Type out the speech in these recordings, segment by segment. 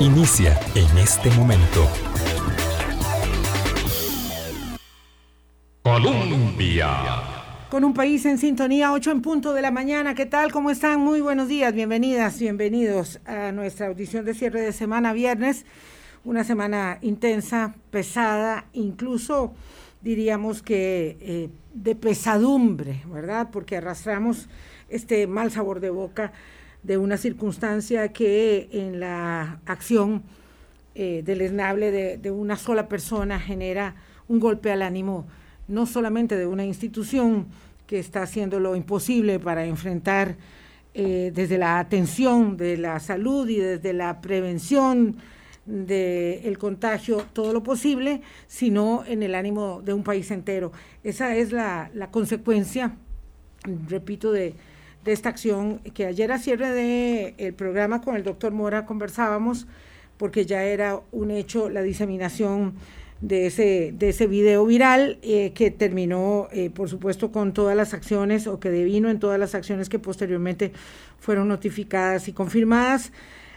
Inicia en este momento. Colombia. Con un país en sintonía, 8 en punto de la mañana. ¿Qué tal? ¿Cómo están? Muy buenos días. Bienvenidas, bienvenidos a nuestra audición de cierre de semana viernes. Una semana intensa, pesada, incluso diríamos que eh, de pesadumbre, ¿verdad? Porque arrastramos este mal sabor de boca de una circunstancia que en la acción eh, deleznable de, de, una sola persona genera un golpe al ánimo, no solamente de una institución que está haciendo lo imposible para enfrentar eh, desde la atención de la salud y desde la prevención del contagio todo lo posible, sino en el ánimo de un país entero. Esa es la, la consecuencia, repito, de, de esta acción que ayer a cierre del el programa con el doctor Mora conversábamos porque ya era un hecho la diseminación de ese, de ese video viral eh, que terminó, eh, por supuesto, con todas las acciones o que devino en todas las acciones que posteriormente fueron notificadas y confirmadas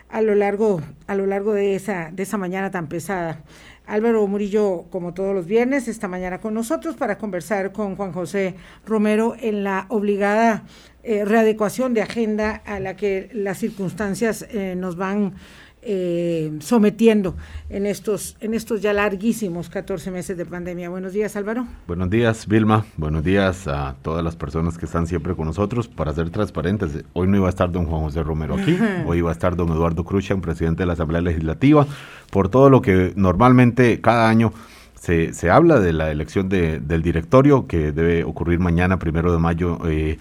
a lo largo, a lo largo de, esa, de esa mañana tan pesada. Álvaro Murillo, como todos los viernes, esta mañana con nosotros para conversar con Juan José Romero en la obligada eh, readecuación de agenda a la que las circunstancias eh, nos van eh, sometiendo en estos, en estos ya larguísimos 14 meses de pandemia. Buenos días, Álvaro. Buenos días, Vilma. Buenos días a todas las personas que están siempre con nosotros. Para ser transparentes, hoy no iba a estar don Juan José Romero aquí, hoy iba a estar don Eduardo Cruzan, presidente de la Asamblea Legislativa, por todo lo que normalmente cada año se, se habla de la elección de, del directorio que debe ocurrir mañana, primero de mayo. Eh,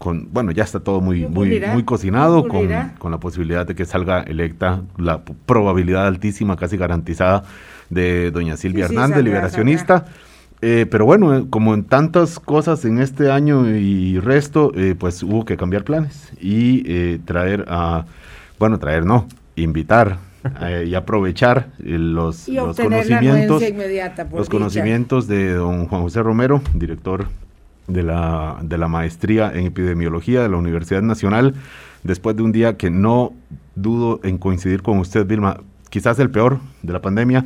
con, bueno, ya está todo muy, muy, muy cocinado, con, con, la posibilidad de que salga electa, la probabilidad altísima, casi garantizada, de doña Silvia sí, Hernández, sí, liberacionista. Eh, pero bueno, eh, como en tantas cosas en este año y resto, eh, pues hubo que cambiar planes y eh, traer a, bueno, traer no, invitar y aprovechar los, y los conocimientos, los dicha. conocimientos de don Juan José Romero, director de la, de la maestría en epidemiología de la Universidad Nacional, después de un día que no dudo en coincidir con usted, Vilma, quizás el peor de la pandemia,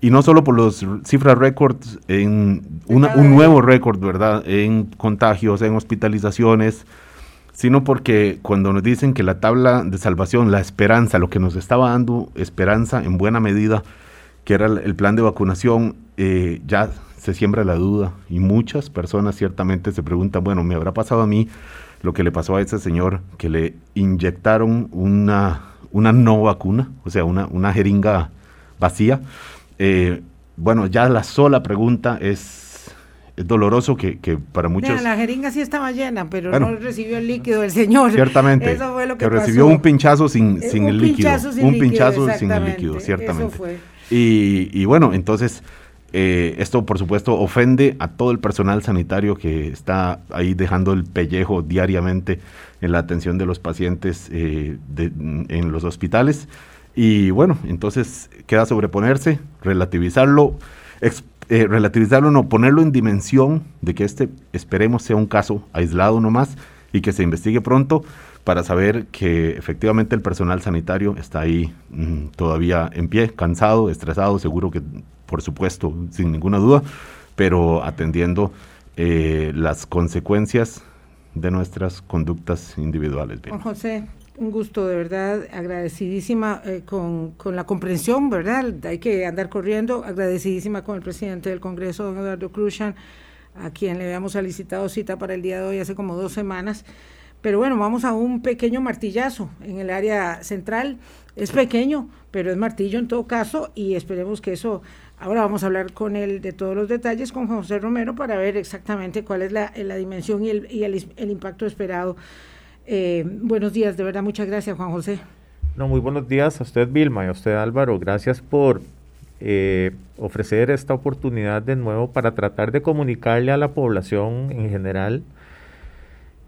y no solo por los cifras récords, en una, un nuevo récord, ¿verdad?, en contagios, en hospitalizaciones, sino porque cuando nos dicen que la tabla de salvación, la esperanza, lo que nos estaba dando esperanza en buena medida, que era el plan de vacunación, eh, ya se siembra la duda y muchas personas ciertamente se preguntan, bueno, ¿me habrá pasado a mí lo que le pasó a ese señor que le inyectaron una, una no vacuna, o sea, una, una jeringa vacía? Eh, bueno, ya la sola pregunta es, es doloroso que, que, para muchos... Mira, la jeringa sí estaba llena, pero bueno, no recibió el líquido del señor. Ciertamente. Eso fue lo que, que recibió un pinchazo sin, sin un el líquido. Pinchazo sin un líquido, pinchazo sin el líquido, ciertamente. Eso fue. Y, y bueno, entonces eh, esto, por supuesto, ofende a todo el personal sanitario que está ahí dejando el pellejo diariamente en la atención de los pacientes eh, en los hospitales. Y bueno, entonces queda sobreponerse, relativizarlo, eh, relativizarlo, no, ponerlo en dimensión de que este, esperemos, sea un caso aislado nomás y que se investigue pronto para saber que efectivamente el personal sanitario está ahí mmm, todavía en pie, cansado, estresado, seguro que por supuesto, sin ninguna duda, pero atendiendo eh, las consecuencias de nuestras conductas individuales. Bien. José, un gusto de verdad, agradecidísima eh, con, con, la comprensión, ¿verdad? Hay que andar corriendo, agradecidísima con el presidente del Congreso, don Eduardo Cruzan, a quien le habíamos solicitado cita para el día de hoy hace como dos semanas. Pero bueno, vamos a un pequeño martillazo en el área central. Es pequeño, pero es martillo en todo caso y esperemos que eso Ahora vamos a hablar con él de todos los detalles con José Romero para ver exactamente cuál es la, la dimensión y, el, y el, el, impacto esperado. Eh, buenos días, de verdad, muchas gracias, Juan José. No, muy buenos días a usted, Vilma, y a usted, Álvaro. Gracias por eh, ofrecer esta oportunidad de nuevo para tratar de comunicarle a la población en general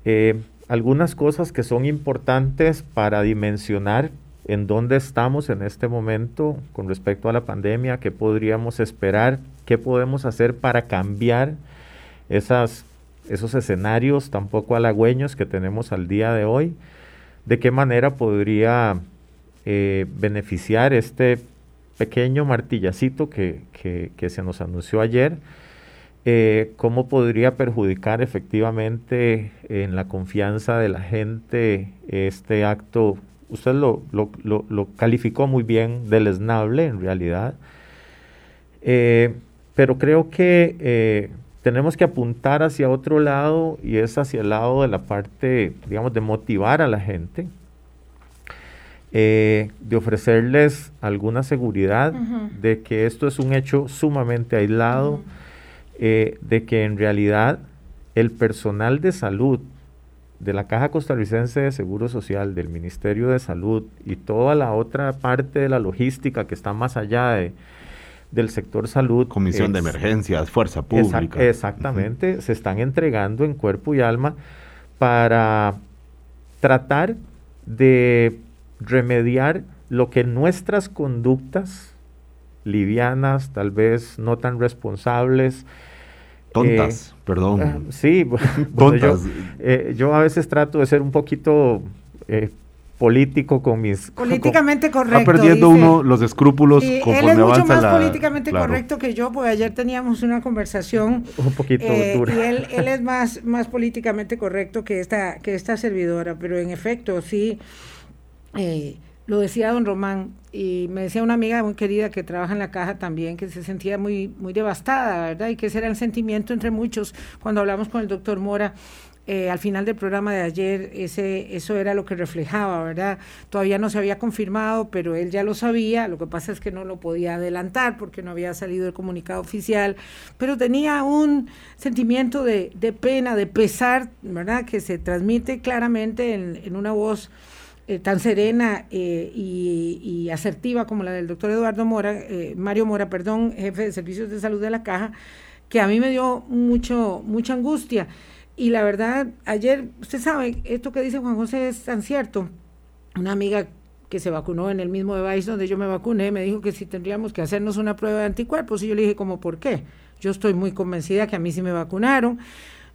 eh, algunas cosas que son importantes para dimensionar en dónde estamos en este momento con respecto a la pandemia, qué podríamos esperar, qué podemos hacer para cambiar esos escenarios tan poco halagüeños que tenemos al día de hoy, de qué manera podría eh, beneficiar este pequeño martillacito que, que, se nos anunció ayer, eh, cómo podría perjudicar efectivamente en la confianza de la gente este acto. Usted lo, lo, lo, calificó muy bien, deleznable en realidad, eh, pero creo que eh, tenemos que apuntar hacia otro lado y es hacia el lado de la parte, digamos, de motivar a la gente eh, de ofrecerles alguna seguridad de que esto es un hecho sumamente aislado, eh, de que en realidad el personal de salud de la Caja Costarricense de Seguro Social, del Ministerio de Salud y toda la otra parte de la logística que está más allá de, del sector salud. Comisión de emergencias, fuerza pública. exactamente, se están entregando en cuerpo y alma para tratar de remediar lo que nuestras conductas livianas, tal vez no tan responsables, Tontas, eh, perdón. Ah, sí, Tontas. Eh, yo, a veces trato de ser un poquito eh, político con mis... Políticamente correcto. Va perdiendo uno los escrúpulos sí, Él es mucho más políticamente correcto que yo, porque ayer teníamos una conversación... Un poquito dura. Y él, él es más, más políticamente correcto que esta, que esta servidora, pero en efecto, sí eh, lo decía don Román, y me decía una amiga muy querida que trabaja en la caja también, que se sentía muy, muy devastada, ¿verdad? Y que ese era el sentimiento entre muchos. Cuando hablamos con el doctor Mora, eh, al final del programa de ayer, ese, eso era lo que reflejaba, ¿verdad? Todavía no se había confirmado, pero él ya lo sabía, lo que pasa es que no lo podía adelantar porque no había salido el comunicado oficial, pero tenía un sentimiento de, de pena, de pesar, ¿verdad? Que se transmite claramente en, en una voz eh, tan serena eh, y, asertiva como la del doctor Eduardo Mora, eh, Mario Mora, perdón, jefe de servicios de salud de la caja, que a mí me dio mucho, mucha angustia. Y la verdad, ayer, usted sabe, esto que dice Juan José es tan cierto. Una amiga que se vacunó en el mismo device donde yo me vacuné, me dijo que si tendríamos que hacernos una prueba de anticuerpos. Y yo le dije, ¿cómo por qué? Yo estoy muy convencida que a mí sí me vacunaron.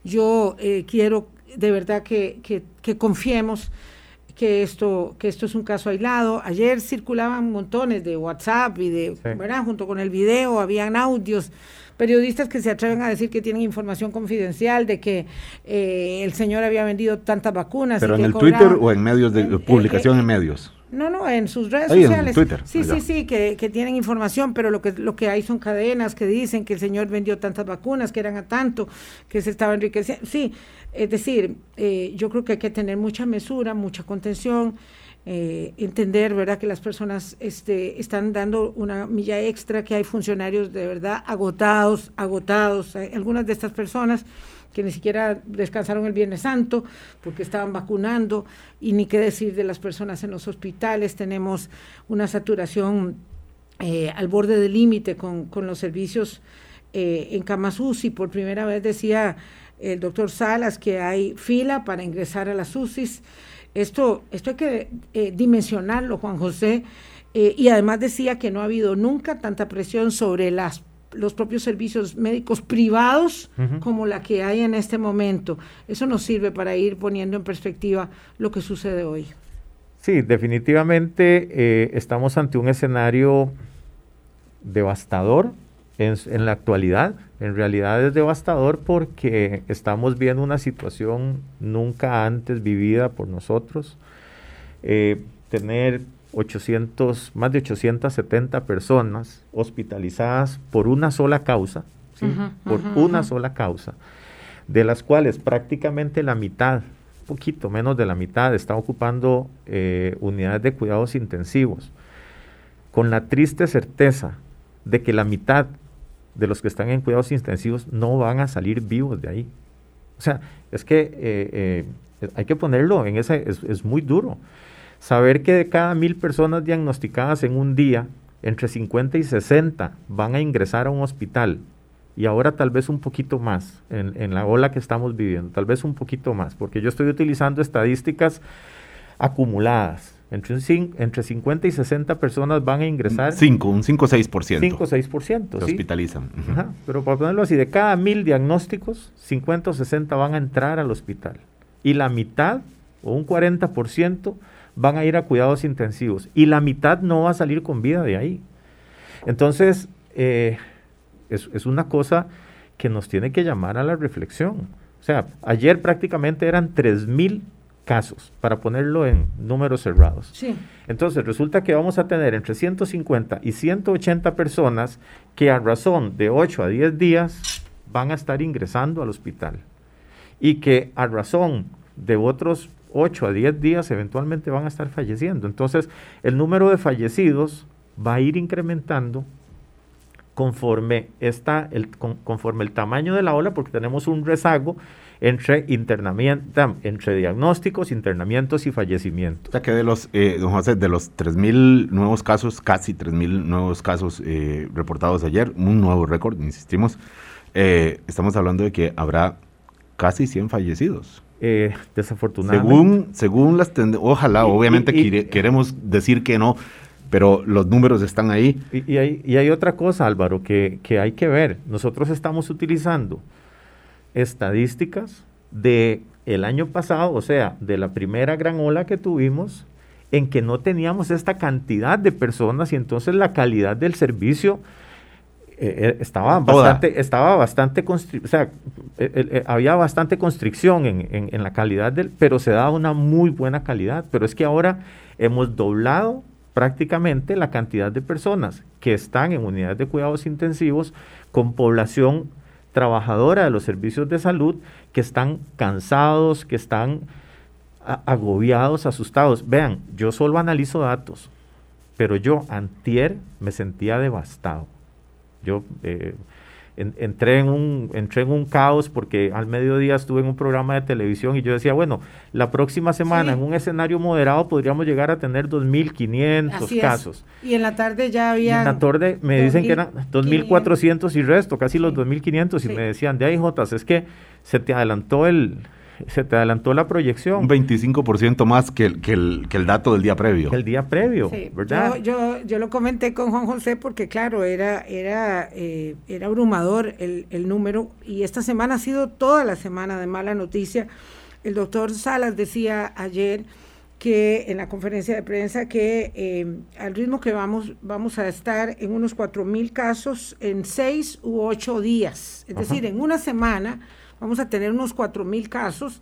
Yo quiero de verdad que, que confiemos que esto, que esto es un caso aislado. Ayer circulaban montones de WhatsApp y de, ¿verdad? Junto con el video, habían audios, periodistas que se atreven a decir que tienen información confidencial de que eh, el señor había vendido tantas vacunas. ¿Pero en el Twitter o en medios de eh, publicación en medios? No, no, en sus redes sociales. En Twitter. Sí, sí, sí, que, que, tienen información, pero lo que, lo que hay son cadenas que dicen que el señor vendió tantas vacunas, que eran a tanto, que se estaba enriqueciendo. Sí, es decir, eh, yo creo que hay que tener mucha mesura, mucha contención, eh, entender, ¿verdad?, que las personas este, están dando una milla extra, que hay funcionarios de verdad agotados, agotados. algunas de estas personas que ni siquiera descansaron el Viernes Santo porque estaban vacunando y ni qué decir de las personas en los hospitales. Tenemos una saturación eh, al borde del límite con, con, los servicios eh, en camas UCI. Por primera vez decía el doctor Salas que hay fila para ingresar a las UCIs. Esto, esto hay que eh, dimensionarlo, Juan José. y además decía que no ha habido nunca tanta presión sobre las los propios servicios médicos privados como la que hay en este momento. Eso nos sirve para ir poniendo en perspectiva lo que sucede hoy. Sí, definitivamente eh, estamos ante un escenario devastador en, en, la actualidad. En realidad es devastador porque estamos viendo una situación nunca antes vivida por nosotros. Eh, tener 800, más de 870 personas hospitalizadas por una sola causa, por una sola causa, de las cuales prácticamente la mitad, poquito menos de la mitad, está ocupando eh, unidades de cuidados intensivos, con la triste certeza de que la mitad de los que están en cuidados intensivos no van a salir vivos de ahí. O sea, es que eh, eh, hay que ponerlo en ese, es, es muy duro. Saber que de cada mil personas diagnosticadas en un día, entre 50 y 60 van a ingresar a un hospital y ahora tal vez un poquito más en, la ola que estamos viviendo, tal vez un poquito más, porque yo estoy utilizando estadísticas acumuladas. Entre, entre 50 y 60 personas van a ingresar. 5, un 5 o 6%. 5 o 6%. Se hospitalizan. pero para ponerlo así, de cada mil diagnósticos, 50 o 60 van a entrar al hospital. Y la mitad, o un 40%, van a ir a cuidados intensivos y la mitad no va a salir con vida de ahí. Entonces, eh, es, es una cosa que nos tiene que llamar a la reflexión. O sea, ayer prácticamente eran 3.000 casos, para ponerlo en números cerrados. Sí. Entonces, resulta que vamos a tener entre 150 y 180 personas que a razón de 8 a 10 días van a estar ingresando al hospital y que a razón de otros 8 a 10 días eventualmente van a estar falleciendo. Entonces, el número de fallecidos va a ir incrementando conforme, está el, con, conforme el tamaño de la ola, porque tenemos un rezago entre internamiento, entre diagnósticos, internamientos y fallecimientos. O sea que de los, eh, don José, de los 3.000 nuevos casos, casi 3.000 nuevos casos eh, reportados ayer, un nuevo récord, insistimos, eh, estamos hablando de que habrá casi 100 fallecidos. Eh, desafortunadamente. Según, según las tendencias, ojalá, y, obviamente y, y, queremos decir que no, pero los números están ahí. Y, y, hay, y hay otra cosa, Álvaro, que, que hay que ver. Nosotros estamos utilizando estadísticas de el año pasado, o sea, de la primera gran ola que tuvimos, en que no teníamos esta cantidad de personas y entonces la calidad del servicio eh, estaba, bastante, estaba bastante, o sea, eh, eh, había bastante constricción en, en, en, la calidad del, pero se daba una muy buena calidad. Pero es que ahora hemos doblado prácticamente la cantidad de personas que están en unidades de cuidados intensivos con población trabajadora de los servicios de salud que están cansados, que están agobiados, asustados. Vean, yo solo analizo datos, pero yo antier me sentía devastado. Yo eh, en, entré, en un, entré en un caos porque al mediodía estuve en un programa de televisión y yo decía, bueno, la próxima semana sí. en un escenario moderado podríamos llegar a tener 2.500 casos. Y en la tarde ya había... en la tarde me dicen que eran 2.400 y resto, casi sí. los 2.500 y me decían, de ahí Jotas, es que se te adelantó el, se te adelantó la proyección. Un 25% más que el, que, el, que el dato del día previo. El día previo, sí. ¿verdad? Yo, yo, yo, lo comenté con Juan José porque, claro, era, era, eh, era abrumador el, el, número y esta semana ha sido toda la semana de mala noticia. El doctor Salas decía ayer que en la conferencia de prensa que eh, al ritmo que vamos vamos a estar en unos cuatro mil casos en seis u ocho días, es Ajá. decir, en una semana vamos a tener unos 4 mil casos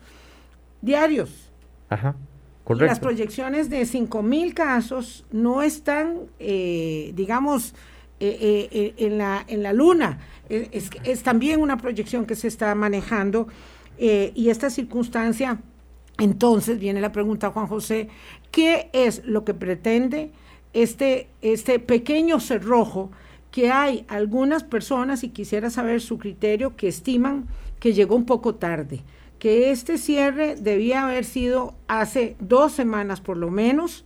diarios. Ajá. Correcto. Y las proyecciones de 5 mil casos no están, eh, digamos, eh, eh, en, la, en la luna. Es, es, también una proyección que se está manejando y esta circunstancia, entonces viene la pregunta, Juan José, ¿qué es lo que pretende este, este pequeño cerrojo que hay algunas personas, y quisiera saber su criterio, que estiman que llegó un poco tarde, que este cierre debía haber sido hace dos semanas por lo menos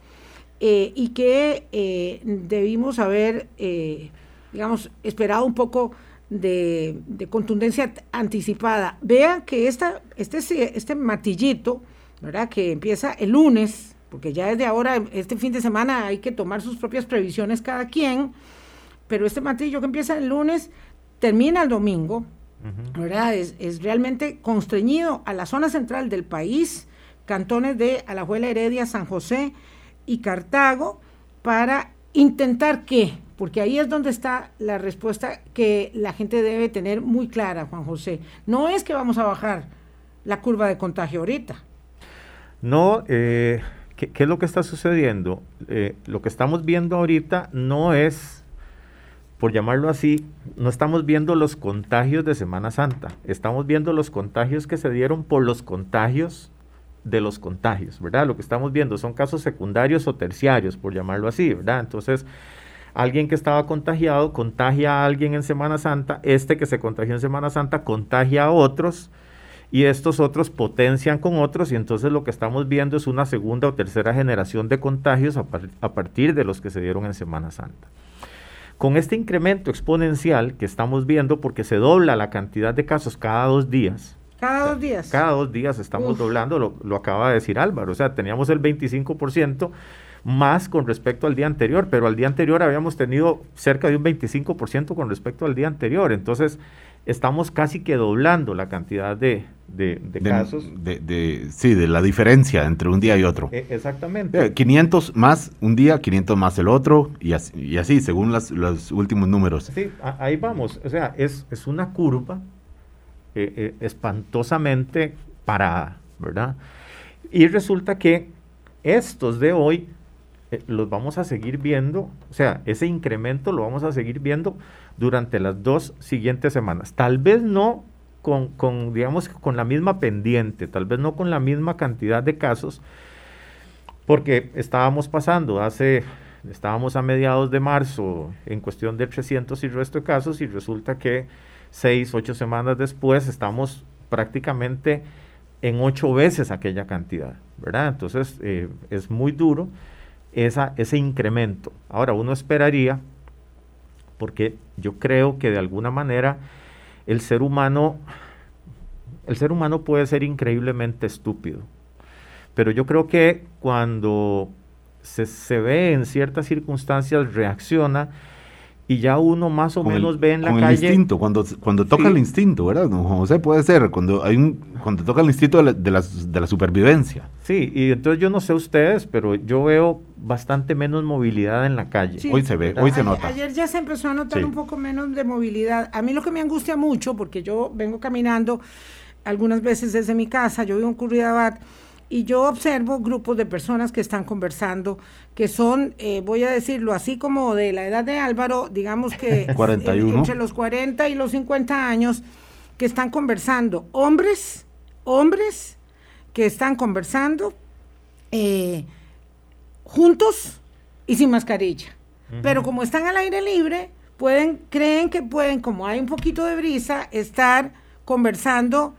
eh, y que eh, debimos haber, eh, digamos, esperado un poco de, de, contundencia anticipada. Vean que esta, este, este matillito, ¿verdad? Que empieza el lunes, porque ya desde ahora, este fin de semana hay que tomar sus propias previsiones cada quien, pero este matillo que empieza el lunes termina el domingo, uh -huh. ¿verdad? Es, es, realmente constreñido a la zona central del país, cantones de Alajuela, Heredia, San José y Cartago, para intentar qué, porque ahí es donde está la respuesta que la gente debe tener muy clara, Juan José. No es que vamos a bajar la curva de contagio ahorita. No, eh, ¿qué, ¿qué, es lo que está sucediendo? Eh, lo que estamos viendo ahorita no es por llamarlo así, no estamos viendo los contagios de Semana Santa, estamos viendo los contagios que se dieron por los contagios de los contagios, ¿verdad? Lo que estamos viendo son casos secundarios o terciarios, por llamarlo así, ¿verdad? Entonces, alguien que estaba contagiado contagia a alguien en Semana Santa, este que se contagió en Semana Santa contagia a otros y estos otros potencian con otros y entonces lo que estamos viendo es una segunda o tercera generación de contagios a, a partir de los que se dieron en Semana Santa. Con este incremento exponencial que estamos viendo, porque se dobla la cantidad de casos cada dos días. Cada dos días. Cada dos días estamos Uf. doblando, lo, lo, acaba de decir Álvaro. O sea, teníamos el 25% más con respecto al día anterior, pero al día anterior habíamos tenido cerca de un 25% con respecto al día anterior. Entonces, estamos casi que doblando la cantidad de, casos. De, sí, de la diferencia entre un día y otro. E, exactamente. 500 más un día, 500 más el otro, y así, según los últimos números. Sí, ahí vamos. O sea, es, es una curva eh, eh, espantosamente parada, ¿verdad? Y resulta que estos de hoy eh, los vamos a seguir viendo, o sea, ese incremento lo vamos a seguir viendo durante las dos siguientes semanas. Tal vez no con, con, digamos, con la misma pendiente, tal vez no con la misma cantidad de casos, porque estábamos pasando hace, estábamos a mediados de marzo en cuestión de 300 y resto de casos y resulta que seis, ocho semanas después estamos prácticamente en ocho veces aquella cantidad, ¿verdad? Entonces eh, es muy duro esa, ese incremento. Ahora uno esperaría porque yo creo que de alguna manera el ser humano, el ser humano puede ser increíblemente estúpido, pero yo creo que cuando se, se ve en ciertas circunstancias reacciona y ya uno más o menos ve en la con calle. El instinto, cuando, cuando toca el instinto, ¿verdad? Don José puede ser, cuando hay un, cuando toca el instinto de la, de la, supervivencia. Sí, y entonces yo no sé ustedes, pero yo veo bastante menos movilidad en la calle. hoy se ve, hoy se nota. Ayer ya se empezó a notar un poco menos de movilidad. A mí lo que me angustia mucho, porque yo vengo caminando algunas veces desde mi casa, yo vivo en Curridabat, y yo observo grupos de personas que están conversando, que son, eh, voy a decirlo así como de la edad de Álvaro, digamos que 41. entre los 40 y los 50 años, que están conversando, hombres, hombres que están conversando eh, juntos y sin mascarilla. Pero como están al aire libre, pueden, creen que pueden, como hay un poquito de brisa, estar conversando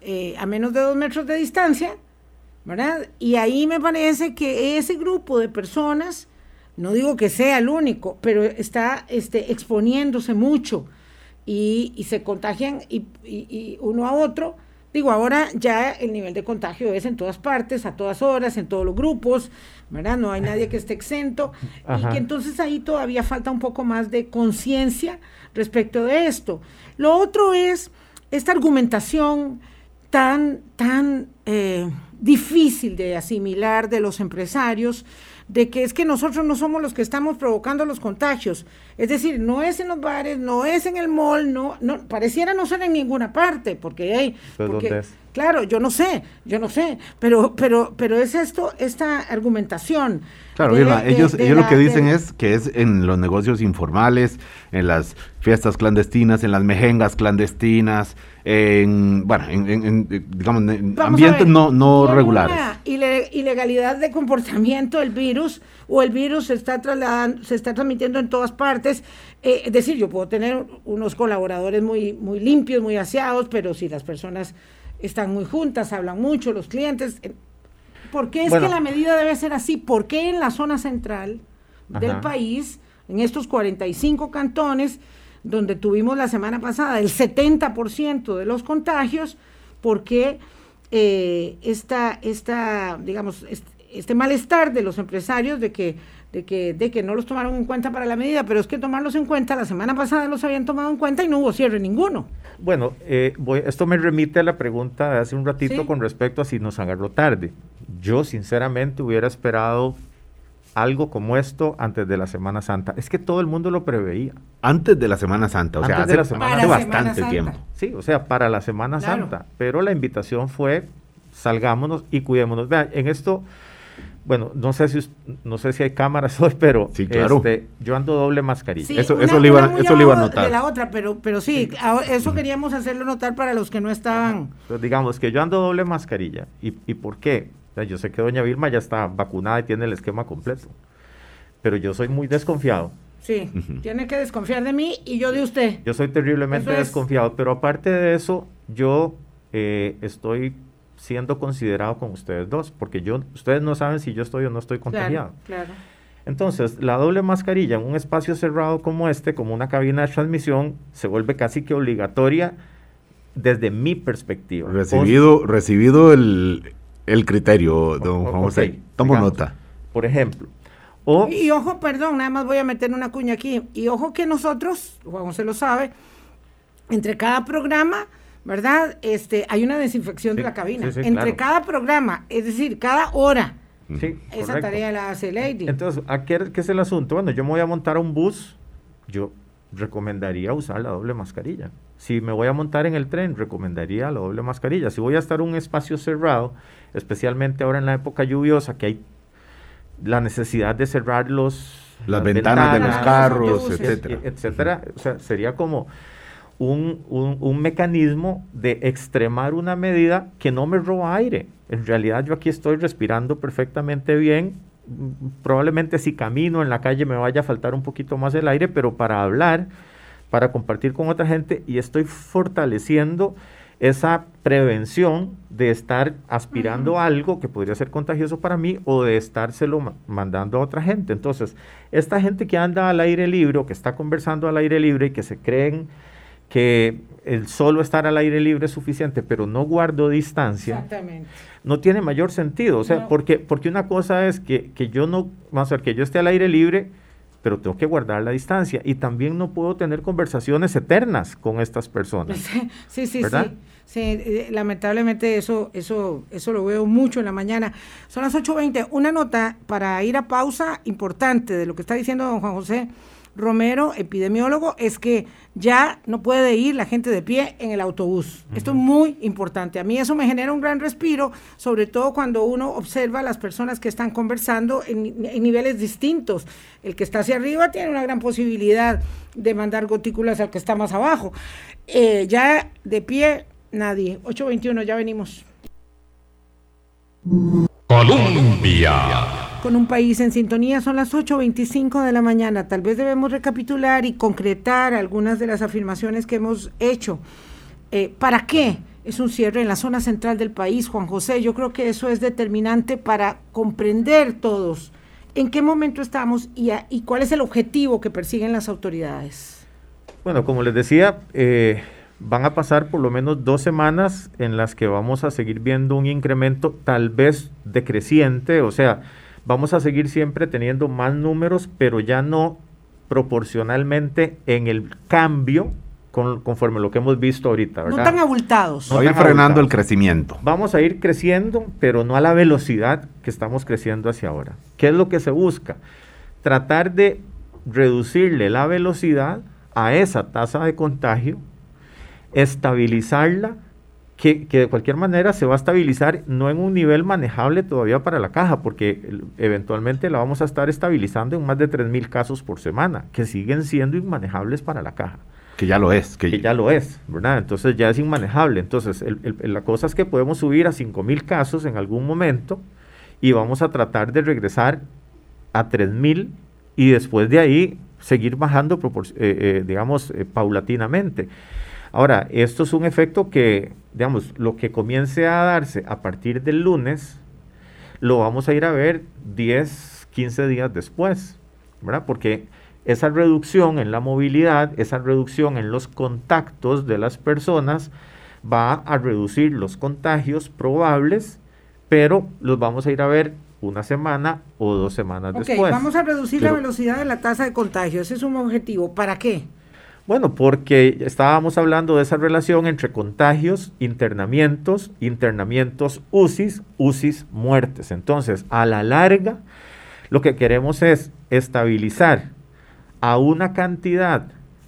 eh, a menos de dos metros de distancia ¿verdad? Y ahí me parece que ese grupo de personas, no digo que sea el único, pero está este, exponiéndose mucho y, se contagian y, uno a otro. Digo, ahora ya el nivel de contagio es en todas partes, a todas horas, en todos los grupos, ¿verdad? No hay nadie que esté exento. Y que entonces ahí todavía falta un poco más de conciencia respecto de esto. Lo otro es esta argumentación tan, tan eh, difícil de asimilar de los empresarios, de que es que nosotros no somos los que estamos provocando los contagios. Es decir, no es en los bares, no es en el mall, no, no pareciera no ser en ninguna parte, porque hay... Claro, yo no sé, yo no sé, pero, pero, pero es esto, esta argumentación. Claro, ellos, ellos lo que dicen es que es en los negocios informales, en las fiestas clandestinas, en las mejengas clandestinas, en, bueno, en, digamos, ambientes no, no regulares. ilegalidad de comportamiento del virus o el virus se está trasladando, se está transmitiendo en todas partes. Eh, es decir, yo puedo tener unos colaboradores muy, muy limpios, muy aseados, pero si las personas están muy juntas, hablan mucho, los clientes. Eh, ¿Por qué es que la medida debe ser así? ¿Por qué en la zona central del país, en estos 45 cantones, donde tuvimos la semana pasada el 70% de los contagios, por qué eh, esta, esta, digamos, este, malestar de los empresarios de que, de, que, de que no los tomaron en cuenta para la medida, pero es que tomarlos en cuenta, la semana pasada los habían tomado en cuenta y no hubo cierre ninguno. Bueno, eh, voy, esto me remite a la pregunta de hace un ratito con respecto a si nos agarró tarde. Yo sinceramente hubiera esperado algo como esto antes de la Semana Santa. Es que todo el mundo lo preveía. Antes de la Semana Santa, o sea, hace, bastante tiempo. Sí, o sea, para la Semana Santa. Pero la invitación fue salgámonos y cuidémonos. Vean, en esto bueno, no sé si no sé si hay cámaras hoy, pero este, yo ando doble mascarilla. eso, eso, le iba, eso le iba a notar. De la otra, pero, pero sí, eso queríamos hacerlo notar para los que no estaban. digamos que yo ando doble mascarilla. ¿Y, y por qué? yo sé que doña Vilma ya está vacunada y tiene el esquema completo. Pero yo soy muy desconfiado. Sí, tiene que desconfiar de mí y yo de usted. Yo soy terriblemente desconfiado, pero aparte de eso, yo eh, estoy siendo considerado con ustedes dos, porque yo, ustedes no saben si yo estoy o no estoy contagiado. Claro, Entonces, la doble mascarilla en un espacio cerrado como este, como una cabina de transmisión, se vuelve casi que obligatoria desde mi perspectiva. Recibido, recibido el, criterio, don Juan José. Tomo nota. Por ejemplo. y, ojo, perdón, nada más voy a meter una cuña aquí. Y ojo que nosotros, Juan José lo sabe, entre cada programa, ¿verdad? Este, hay una desinfección de la cabina. entre cada programa, es decir, cada hora. Sí, Esa tarea la hace Lady. Entonces, qué, ¿qué es el asunto? Bueno, yo me voy a montar a un bus, yo recomendaría usar la doble mascarilla. Si me voy a montar en el tren, recomendaría la doble mascarilla. Si voy a estar en un espacio cerrado, especialmente ahora en la época lluviosa, que hay la necesidad de cerrar los, las, ventanas, de los carros, etcétera. etcétera. O sea, sería como un, un, mecanismo de extremar una medida que no me roba aire. En realidad yo aquí estoy respirando perfectamente bien. Probablemente si camino en la calle me vaya a faltar un poquito más el aire, pero para hablar, para compartir con otra gente y estoy fortaleciendo esa prevención de estar aspirando algo que podría ser contagioso para mí o de estárselo mandando a otra gente. Entonces, esta gente que anda al aire libre o que está conversando al aire libre y que se creen que el solo estar al aire libre es suficiente, pero no guardo distancia, no tiene mayor sentido. O sea, porque, porque una cosa es que, que yo no, vamos a ver, que yo esté al aire libre, pero tengo que guardar la distancia y también no puedo tener conversaciones eternas con estas personas. Sí, sí, sí. Sí, eh, lamentablemente eso, eso, eso lo veo mucho en la mañana. Son las 8.20. Una nota para ir a pausa importante de lo que está diciendo don Juan José Romero, epidemiólogo, es que ya no puede ir la gente de pie en el autobús. Esto es muy importante. A mí eso me genera un gran respiro, sobre todo cuando uno observa a las personas que están conversando en, niveles distintos. El que está hacia arriba tiene una gran posibilidad de mandar gotículas al que está más abajo. Eh, ya de pie, nadie. 821, ya venimos. Colombia con un país en sintonía. Son las 8.25 de la mañana. Tal vez debemos recapitular y concretar algunas de las afirmaciones que hemos hecho. Eh, ¿Para qué es un cierre en la zona central del país, Juan José? Yo creo que eso es determinante para comprender todos en qué momento estamos y, cuál es el objetivo que persiguen las autoridades. Bueno, como les decía, eh, van a pasar por lo menos dos semanas en las que vamos a seguir viendo un incremento tal vez decreciente, o sea, vamos a seguir siempre teniendo más números, pero ya no proporcionalmente en el cambio con, conforme lo que hemos visto ahorita. ¿verdad? No tan abultados. No ir frenando el crecimiento. Vamos a ir creciendo, pero no a la velocidad que estamos creciendo hacia ahora. ¿Qué es lo que se busca? Tratar de reducirle la velocidad a esa tasa de contagio, estabilizarla que, de cualquier manera se va a estabilizar no en un nivel manejable todavía para la caja, porque eventualmente la vamos a estar estabilizando en más de 3.000 casos por semana, que siguen siendo inmanejables para la caja. Que ya lo es. Que, ya lo es, ¿verdad? Entonces ya es inmanejable. Entonces la cosa es que podemos subir a 5.000 casos en algún momento y vamos a tratar de regresar a 3.000 y después de ahí seguir bajando, eh, eh, digamos, eh, paulatinamente. Ahora, esto es un efecto que, digamos, lo que comience a darse a partir del lunes, lo vamos a ir a ver 10, 15 días después, ¿verdad? Porque esa reducción en la movilidad, esa reducción en los contactos de las personas, va a reducir los contagios probables, pero los vamos a ir a ver una semana o dos semanas después. Vamos a reducir la velocidad de la tasa de contagio, ese es un objetivo. ¿Para qué? Bueno, porque estábamos hablando de esa relación entre contagios, internamientos, internamientos UCIs, UCIs muertes. Entonces, a la larga, lo que queremos es estabilizar a una cantidad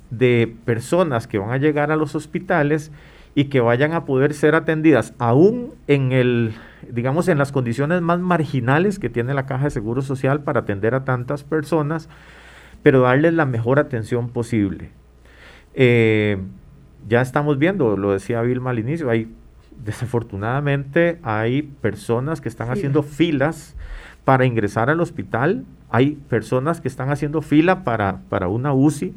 de personas que van a llegar a los hospitales y que vayan a poder ser atendidas aún en el digamos en las condiciones más marginales que tiene la Caja de Seguro Social para atender a tantas personas, pero darles la mejor atención posible. Eh, ya estamos viendo, lo decía Vilma al inicio, hay desafortunadamente hay personas que están haciendo filas para ingresar al hospital, hay personas que están haciendo fila para, para una UCI.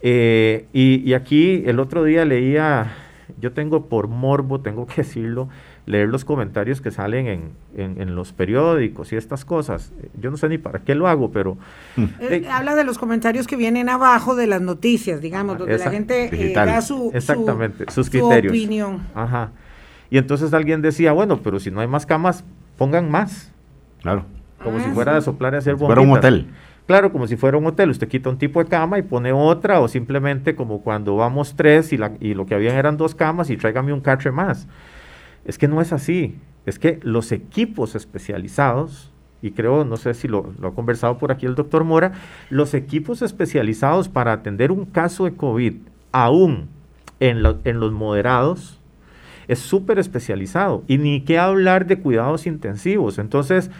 Eh, y, y, aquí el otro día leía, yo tengo por morbo, tengo que decirlo, leer los comentarios que salen en, los periódicos y estas cosas. Yo no sé ni para qué lo hago, pero... Mm. Eh, habla de los comentarios que vienen abajo de las noticias, digamos, donde la gente eh, da su, Exactamente, sus criterios. opinión. Ajá. Y entonces alguien decía, bueno, pero si no hay más camas, pongan más. Claro. Como si ah, fuera de soplar y hacer bombitas. Fuera un hotel. Claro, como si fuera un hotel, usted quita un tipo de cama y pone otra, o simplemente como cuando vamos tres y, la, y lo que habían eran dos camas y tráigame un catre más. Es que no es así. Es que los equipos especializados, y creo, no sé si lo, ha conversado por aquí el doctor Mora, los equipos especializados para atender un caso de COVID, aún en, en los moderados, es súper especializado. Y ni qué hablar de cuidados intensivos. Entonces,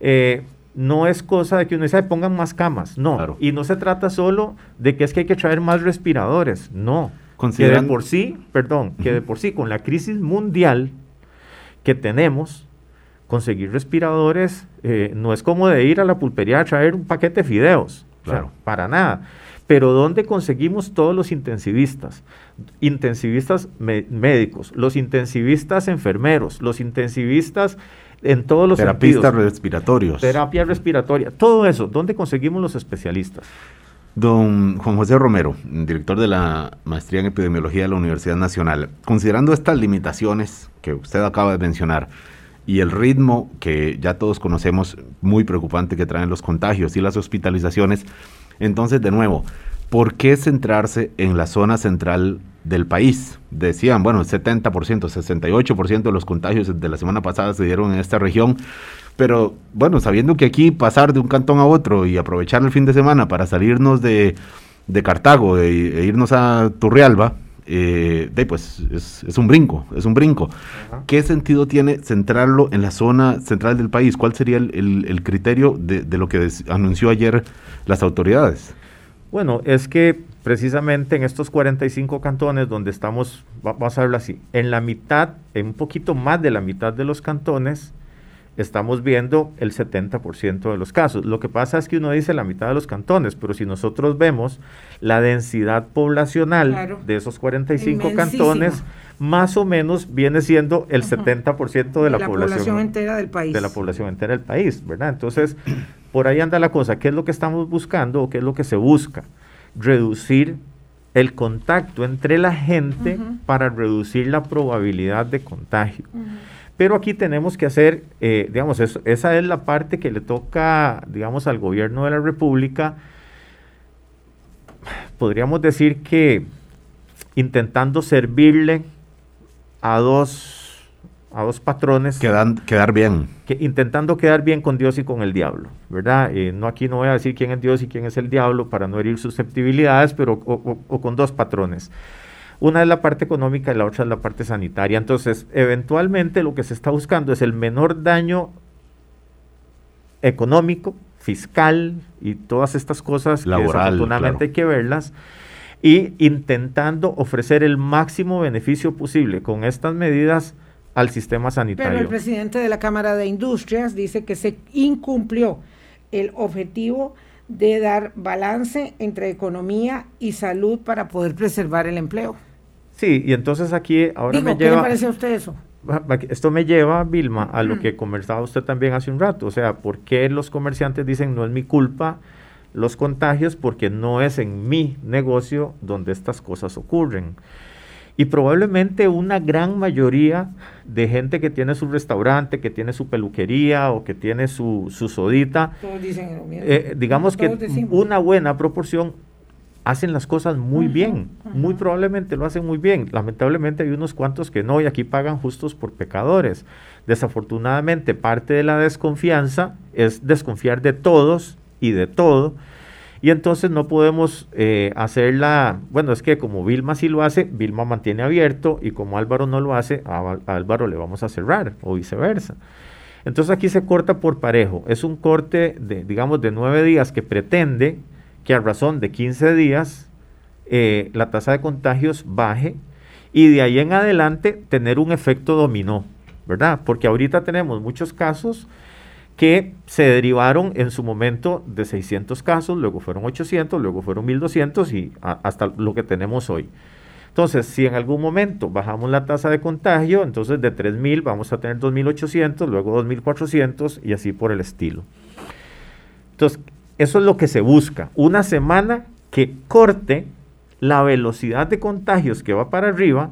eh, no es cosa de que uno dice, pongan más camas, no. Y no se trata solo de que es que hay que traer más respiradores, no. Que de por sí, perdón, que de por sí con la crisis mundial que tenemos, conseguir respiradores eh, no es como de ir a la pulpería a traer un paquete de fideos, claro. para nada. Pero ¿dónde conseguimos todos los intensivistas? Intensivistas médicos, los intensivistas enfermeros, los intensivistas en todos los Terapistas respiratorios. Terapia respiratoria, todo eso. ¿Dónde conseguimos los especialistas? Don Juan José Romero, director de la maestría en epidemiología de la Universidad Nacional, considerando estas limitaciones que usted acaba de mencionar y el ritmo que ya todos conocemos muy preocupante que traen los contagios y las hospitalizaciones, entonces de nuevo, ¿por qué centrarse en la zona central del país. Decían, bueno, el 70%, 68% de los contagios de la semana pasada se dieron en esta región. Pero bueno, sabiendo que aquí pasar de un cantón a otro y aprovechar el fin de semana para salirnos de, Cartago e, e, irnos a Turrialba, eh, pues es, un brinco, es un brinco. ¿Qué sentido tiene centrarlo en la zona central del país? ¿Cuál sería el, criterio de, de, lo que anunció ayer las autoridades? Bueno, es que precisamente en estos 45 cantones donde estamos, vamos a verlo así, en la mitad, en un poquito más de la mitad de los cantones, estamos viendo el 70% de los casos. Lo que pasa es que uno dice la mitad de los cantones, pero si nosotros vemos la densidad poblacional de esos 45 cantones, más o menos viene siendo el 70% de la, población, entera del país. De la población entera del país, ¿verdad? Entonces, por ahí anda la cosa. ¿Qué es lo que estamos buscando o qué es lo que se busca? reducir el contacto entre la gente para reducir la probabilidad de contagio. Pero aquí tenemos que hacer, eh, digamos, esa es la parte que le toca, digamos, al gobierno de la República. Podríamos decir que intentando servirle a dos a dos patrones. quedar bien. Que, intentando quedar bien con Dios y con el diablo, ¿verdad? Eh, no aquí no voy a decir quién es Dios y quién es el diablo para no herir susceptibilidades, pero o, con dos patrones. Una es la parte económica y la otra es la parte sanitaria. Entonces, eventualmente lo que se está buscando es el menor daño económico, fiscal y todas estas cosas Laboral, que desafortunadamente hay que verlas y intentando ofrecer el máximo beneficio posible con estas medidas al sistema sanitario. Pero el presidente de la Cámara de Industrias dice que se incumplió el objetivo de dar balance entre economía y salud para poder preservar el empleo. Sí, y entonces aquí ahora me lleva... ¿Qué le parece a usted eso? Esto me lleva, Vilma, a lo que conversaba usted también hace un rato. O sea, ¿por qué los comerciantes dicen no es mi culpa los contagios? Porque no es en mi negocio donde estas cosas ocurren. Y probablemente una gran mayoría de gente que tiene su restaurante, que tiene su peluquería o que tiene su, su sodita, eh, digamos que una buena proporción hacen las cosas muy bien, muy probablemente lo hacen muy bien. Lamentablemente hay unos cuantos que no y aquí pagan justos por pecadores. Desafortunadamente parte de la desconfianza es desconfiar de todos y de todo y entonces no podemos eh, hacerla, bueno, es que como Vilma sí lo hace, Vilma mantiene abierto y como Álvaro no lo hace, a, Álvaro le vamos a cerrar o viceversa. Entonces aquí se corta por parejo. Es un corte de, digamos, de nueve días que pretende que a razón de 15 días eh, la tasa de contagios baje y de ahí en adelante tener un efecto dominó, ¿verdad? Porque ahorita tenemos muchos casos que se derivaron en su momento de 600 casos, luego fueron 800, luego fueron 1200 y hasta lo que tenemos hoy. Entonces, si en algún momento bajamos la tasa de contagio, entonces de 3000 vamos a tener 2800, luego 2400 y así por el estilo. Entonces, eso es lo que se busca, una semana que corte la velocidad de contagios que va para arriba,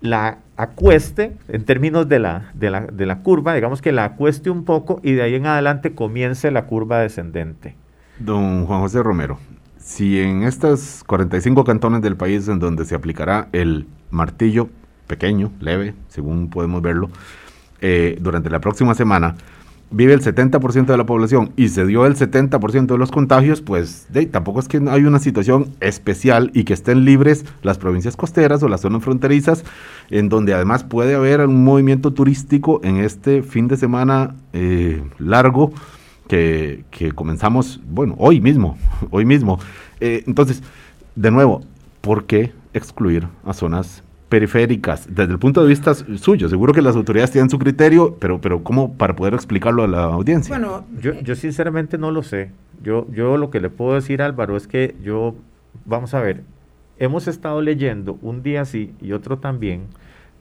la acueste en términos de la, de la, de la curva, digamos que la acueste un poco y de ahí en adelante comience la curva descendente. Don Juan José Romero, si en estos 45 cantones del país en donde se aplicará el martillo pequeño, leve, según podemos verlo, eh, durante la próxima semana, vive el 70% de la población y se dio el 70% de los contagios, pues tampoco es que hay una situación especial y que estén libres las provincias costeras o las zonas fronterizas, en donde además puede haber un movimiento turístico en este fin de semana eh, largo que, comenzamos, bueno, hoy mismo, hoy mismo. Eh, entonces, de nuevo, ¿por qué excluir a zonas periféricas, desde el punto de vista suyo. Seguro que las autoridades tienen su criterio, pero, pero ¿cómo para poder explicarlo a la audiencia? Bueno, yo, yo sinceramente no lo sé. Yo, yo lo que le puedo decir, Álvaro, es que yo, vamos a ver, hemos estado leyendo un día sí y otro también,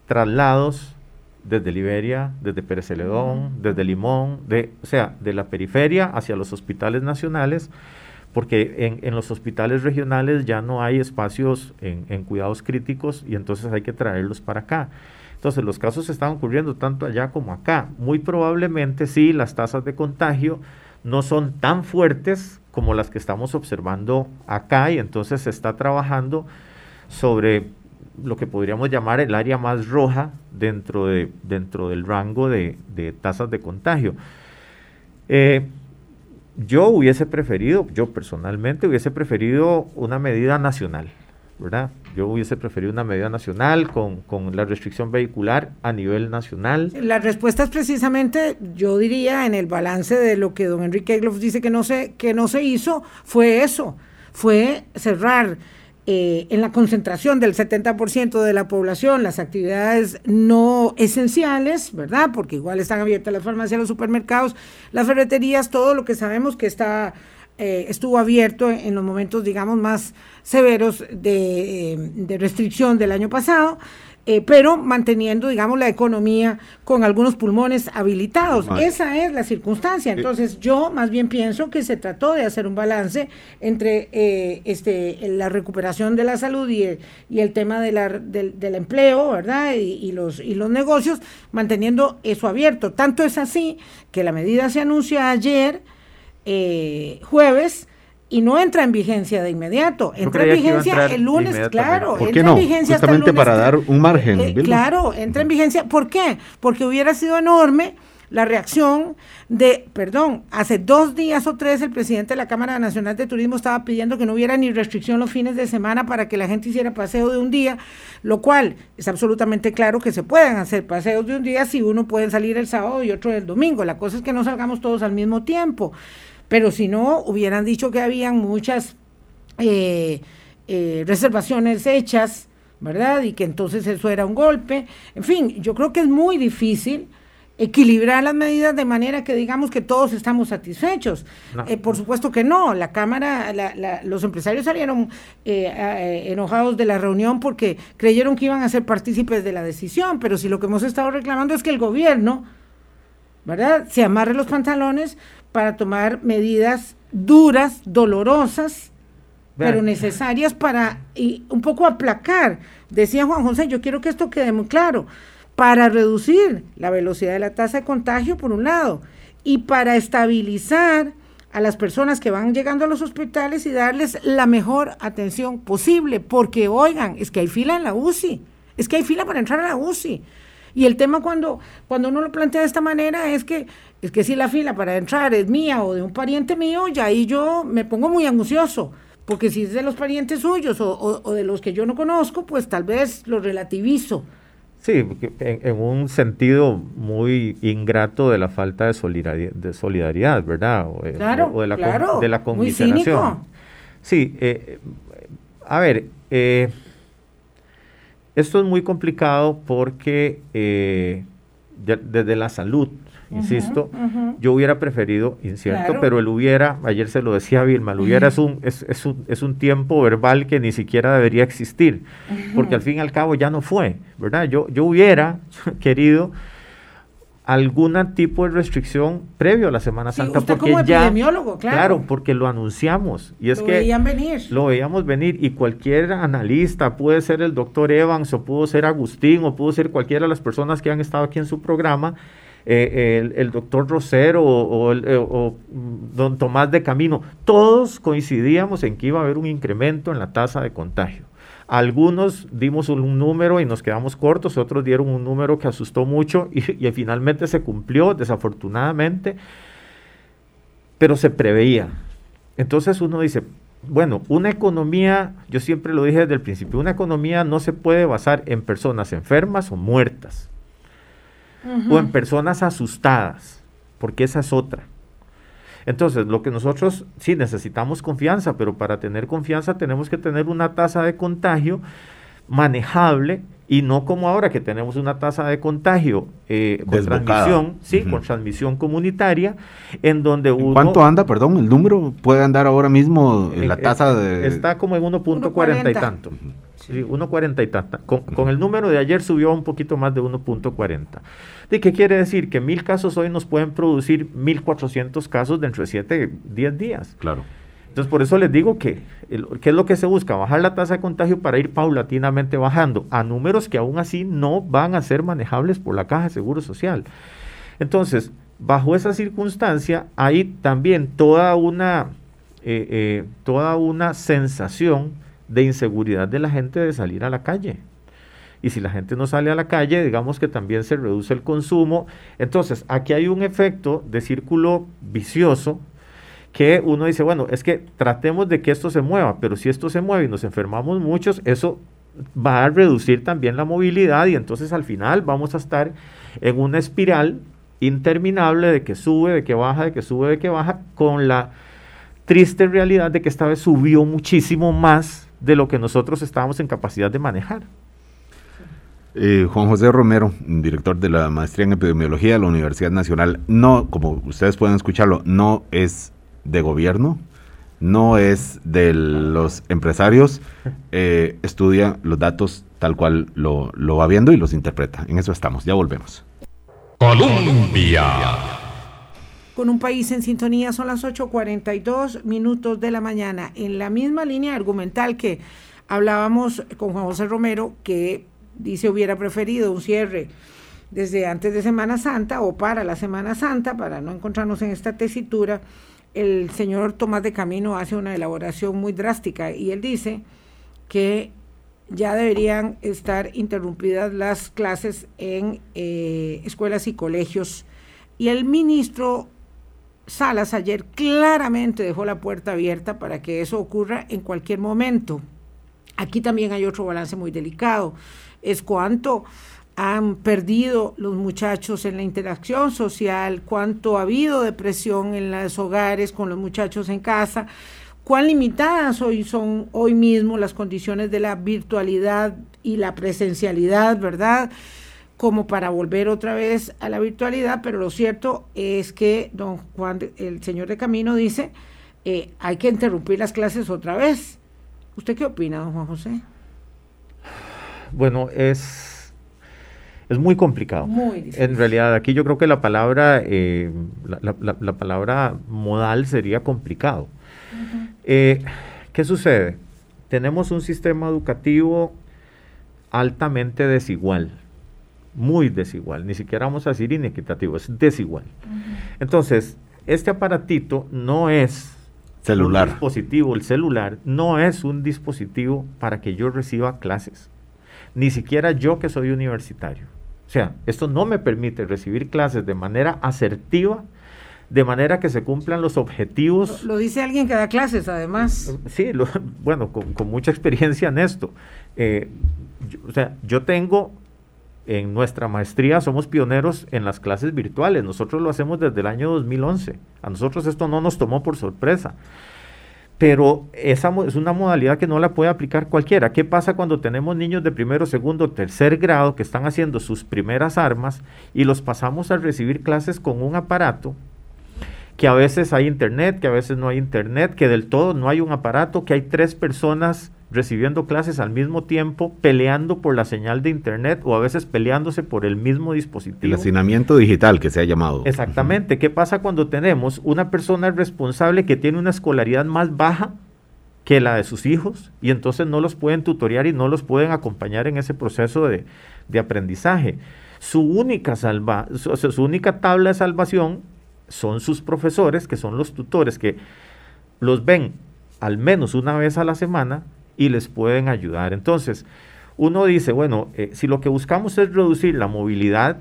traslados desde Liberia, desde Pérez Celedón, desde Limón, de, o sea, de la periferia hacia los hospitales nacionales porque en, los hospitales regionales ya no hay espacios en, cuidados críticos y entonces hay que traerlos para acá. Entonces los casos están ocurriendo tanto allá como acá. Muy probablemente sí, las tasas de contagio no son tan fuertes como las que estamos observando acá y entonces se está trabajando sobre lo que podríamos llamar el área más roja dentro, de, dentro del rango de, tasas de contagio. Eh, yo hubiese preferido, yo personalmente hubiese preferido una medida nacional, ¿verdad? Yo hubiese preferido una medida nacional con, con, la restricción vehicular a nivel nacional. La respuesta es precisamente, yo diría, en el balance de lo que don Enrique Egloff dice que no se, que no se hizo, fue eso, fue cerrar eh, en la concentración del 70% de la población, las actividades no esenciales, ¿verdad? Porque igual están abiertas las farmacias, los supermercados, las ferreterías, todo lo que sabemos que está eh, estuvo abierto en los momentos, digamos, más severos de, eh, de restricción del año pasado. Eh, pero manteniendo, digamos, la economía con algunos pulmones habilitados. Esa es la circunstancia. Entonces, yo más bien pienso que se trató de hacer un balance entre eh, este, la recuperación de la salud y el, y el tema de la, del, empleo, ¿verdad? Y, los, y los negocios, manteniendo eso abierto. Tanto es así que la medida se anuncia ayer, eh, jueves, y no entra en vigencia de inmediato. Entra en vigencia el lunes, claro. ¿Por qué no? Justamente para dar un margen. Eh, claro, entra en vigencia. ¿Por qué? Porque hubiera sido enorme la reacción de, perdón, hace dos días o tres el presidente de la Cámara Nacional de Turismo estaba pidiendo que no hubiera ni restricción los fines de semana para que la gente hiciera paseo de un día, lo cual es absolutamente claro que se pueden hacer paseos de un día si uno puede salir el sábado y otro el domingo. La cosa es que no salgamos todos al mismo tiempo. Pero si no, hubieran dicho que habían muchas eh, eh, reservaciones hechas, ¿verdad? Y que entonces eso era un golpe. En fin, yo creo que es muy difícil equilibrar las medidas de manera que digamos que todos estamos satisfechos. Eh, por supuesto que no, la Cámara, los empresarios salieron enojados de la reunión porque creyeron que iban a ser partícipes de la decisión, pero si lo que hemos estado reclamando es que el gobierno, ¿verdad?, se amarre los pantalones para tomar medidas duras, dolorosas, pero necesarias para y un poco aplacar. Decía Juan José, yo quiero que esto quede muy claro, para reducir la velocidad de la tasa de contagio, por un lado, y para estabilizar a las personas que van llegando a los hospitales y darles la mejor atención posible, porque oigan, es que hay fila en la UCI, es que hay fila para entrar a la UCI. Y el tema cuando, cuando uno lo plantea de esta manera es que, es que si la fila para entrar es mía o de un pariente mío, ya ahí yo me pongo muy angucioso. Porque si es de los parientes suyos o, de los que yo no conozco, pues tal vez lo relativizo. Sí, en, un sentido muy ingrato de la falta de solidaridad, de solidaridad ¿verdad? O, claro, o de la, claro, de la Sí, eh, a ver, eh, esto es muy complicado porque eh, desde la salud, insisto, yo hubiera preferido, incierto, pero el hubiera, ayer se lo decía Vilma, el hubiera es, un, es, es, un, es un tiempo verbal que ni siquiera debería existir, porque al fin y al cabo ya no fue, ¿verdad? Yo, yo hubiera querido algún tipo de restricción previo a la Semana Santa. porque como epidemiólogo, claro. Claro, porque lo anunciamos. Y es lo que veían venir. Lo veíamos venir. Y cualquier analista, puede ser el doctor Evans, o pudo ser Agustín, o pudo ser cualquiera de las personas que han estado aquí en su programa, eh, el, doctor Rosero o, eh, o, don Tomás de Camino, todos coincidíamos en que iba a haber un incremento en la tasa de contagio. Algunos dimos un número y nos quedamos cortos, otros dieron un número que asustó mucho y, y finalmente se cumplió, desafortunadamente, pero se preveía. Entonces uno dice, bueno, una economía, yo siempre lo dije desde el principio, una economía no se puede basar en personas enfermas o muertas o en personas asustadas, porque esa es otra. Entonces, lo que nosotros sí necesitamos confianza, pero para tener confianza tenemos que tener una tasa de contagio manejable y no como ahora que tenemos una tasa de contagio eh, con transmisión, sí, con transmisión comunitaria, en donde uno... ¿Cuánto anda, perdón, el número? ¿Puede andar ahora mismo en la tasa de...? Está como en 1.40 y tanto. Sí, 1.40 y tanto. Con, el número de ayer subió un poquito más de 1.40. ¿De qué quiere decir? Que mil casos hoy nos pueden producir 1.400 casos dentro de 7, 10 días. Claro. Entonces, por eso les digo que, ¿qué es lo que se busca? Bajar la tasa de contagio para ir paulatinamente bajando a números que aún así no van a ser manejables por la Caja de Seguro Social. Entonces, bajo esa circunstancia, hay también toda una, eh, eh, toda una sensación de inseguridad de la gente de salir a la calle. Y si la gente no sale a la calle, digamos que también se reduce el consumo. Entonces, aquí hay un efecto de círculo vicioso que uno dice, bueno, es que tratemos de que esto se mueva, pero si esto se mueve y nos enfermamos muchos, eso va a reducir también la movilidad y entonces al final vamos a estar en una espiral interminable de que sube, de que baja, de que sube, de que baja, con la triste realidad de que esta vez subió muchísimo más de lo que nosotros estábamos en capacidad de manejar. Eh, Juan José Romero, director de la maestría en epidemiología de la Universidad Nacional, no, como ustedes pueden escucharlo, no es de gobierno, no es de los empresarios, eh, estudia los datos tal cual lo, lo va viendo y los interpreta. En eso estamos, ya volvemos. Colombia. Con un país en sintonía son las 8.42 minutos de la mañana. En la misma línea argumental que hablábamos con Juan José Romero, que dice hubiera preferido un cierre desde antes de Semana Santa o para la Semana Santa, para no encontrarnos en esta tesitura el señor Tomás de Camino hace una elaboración muy drástica y él dice que ya deberían estar interrumpidas las clases en eh, escuelas y colegios. Y el ministro Salas ayer claramente dejó la puerta abierta para que eso ocurra en cualquier momento. Aquí también hay otro balance muy delicado. Es cuánto han perdido los muchachos en la interacción social, cuánto ha habido depresión en los hogares con los muchachos en casa, cuán limitadas hoy son hoy mismo las condiciones de la virtualidad y la presencialidad, ¿verdad? Como para volver otra vez a la virtualidad, pero lo cierto es que don Juan, el señor de Camino dice, eh, hay que interrumpir las clases otra vez. ¿Usted qué opina, don Juan José? Bueno, es es muy complicado. En realidad, aquí yo creo que la palabra, eh, la, palabra modal sería complicado. Eh, ¿Qué sucede? Tenemos un sistema educativo altamente desigual, muy desigual, ni siquiera vamos a decir inequitativo, es desigual. Entonces, este aparatito no es celular. un dispositivo, el celular no es un dispositivo para que yo reciba clases, ni siquiera yo que soy universitario. O sea, esto no me permite recibir clases de manera asertiva, de manera que se cumplan los objetivos. Lo, dice alguien que da clases, además. Sí, bueno, con, mucha experiencia en esto. Eh, o sea, yo tengo en nuestra maestría somos pioneros en las clases virtuales. Nosotros lo hacemos desde el año 2011. A nosotros esto no nos tomó por sorpresa pero esa es una modalidad que no la puede aplicar cualquiera. ¿Qué pasa cuando tenemos niños de primero, segundo, tercer grado que están haciendo sus primeras armas y los pasamos a recibir clases con un aparato que a veces hay internet, que a veces no hay internet, que del todo no hay un aparato, que hay tres personas recibiendo clases al mismo tiempo, peleando por la señal de internet o a veces peleándose por el mismo dispositivo. El hacinamiento digital que se ha llamado. Exactamente. ¿Qué pasa cuando tenemos una persona responsable que tiene una escolaridad más baja que la de sus hijos y entonces no los pueden tutorear y no los pueden acompañar en ese proceso de, de aprendizaje? su única, salva, su única tabla de salvación son sus profesores, que son los tutores, que los ven al menos una vez a la semana y les pueden ayudar. Entonces, uno dice, bueno, eh, si lo que buscamos es reducir la movilidad,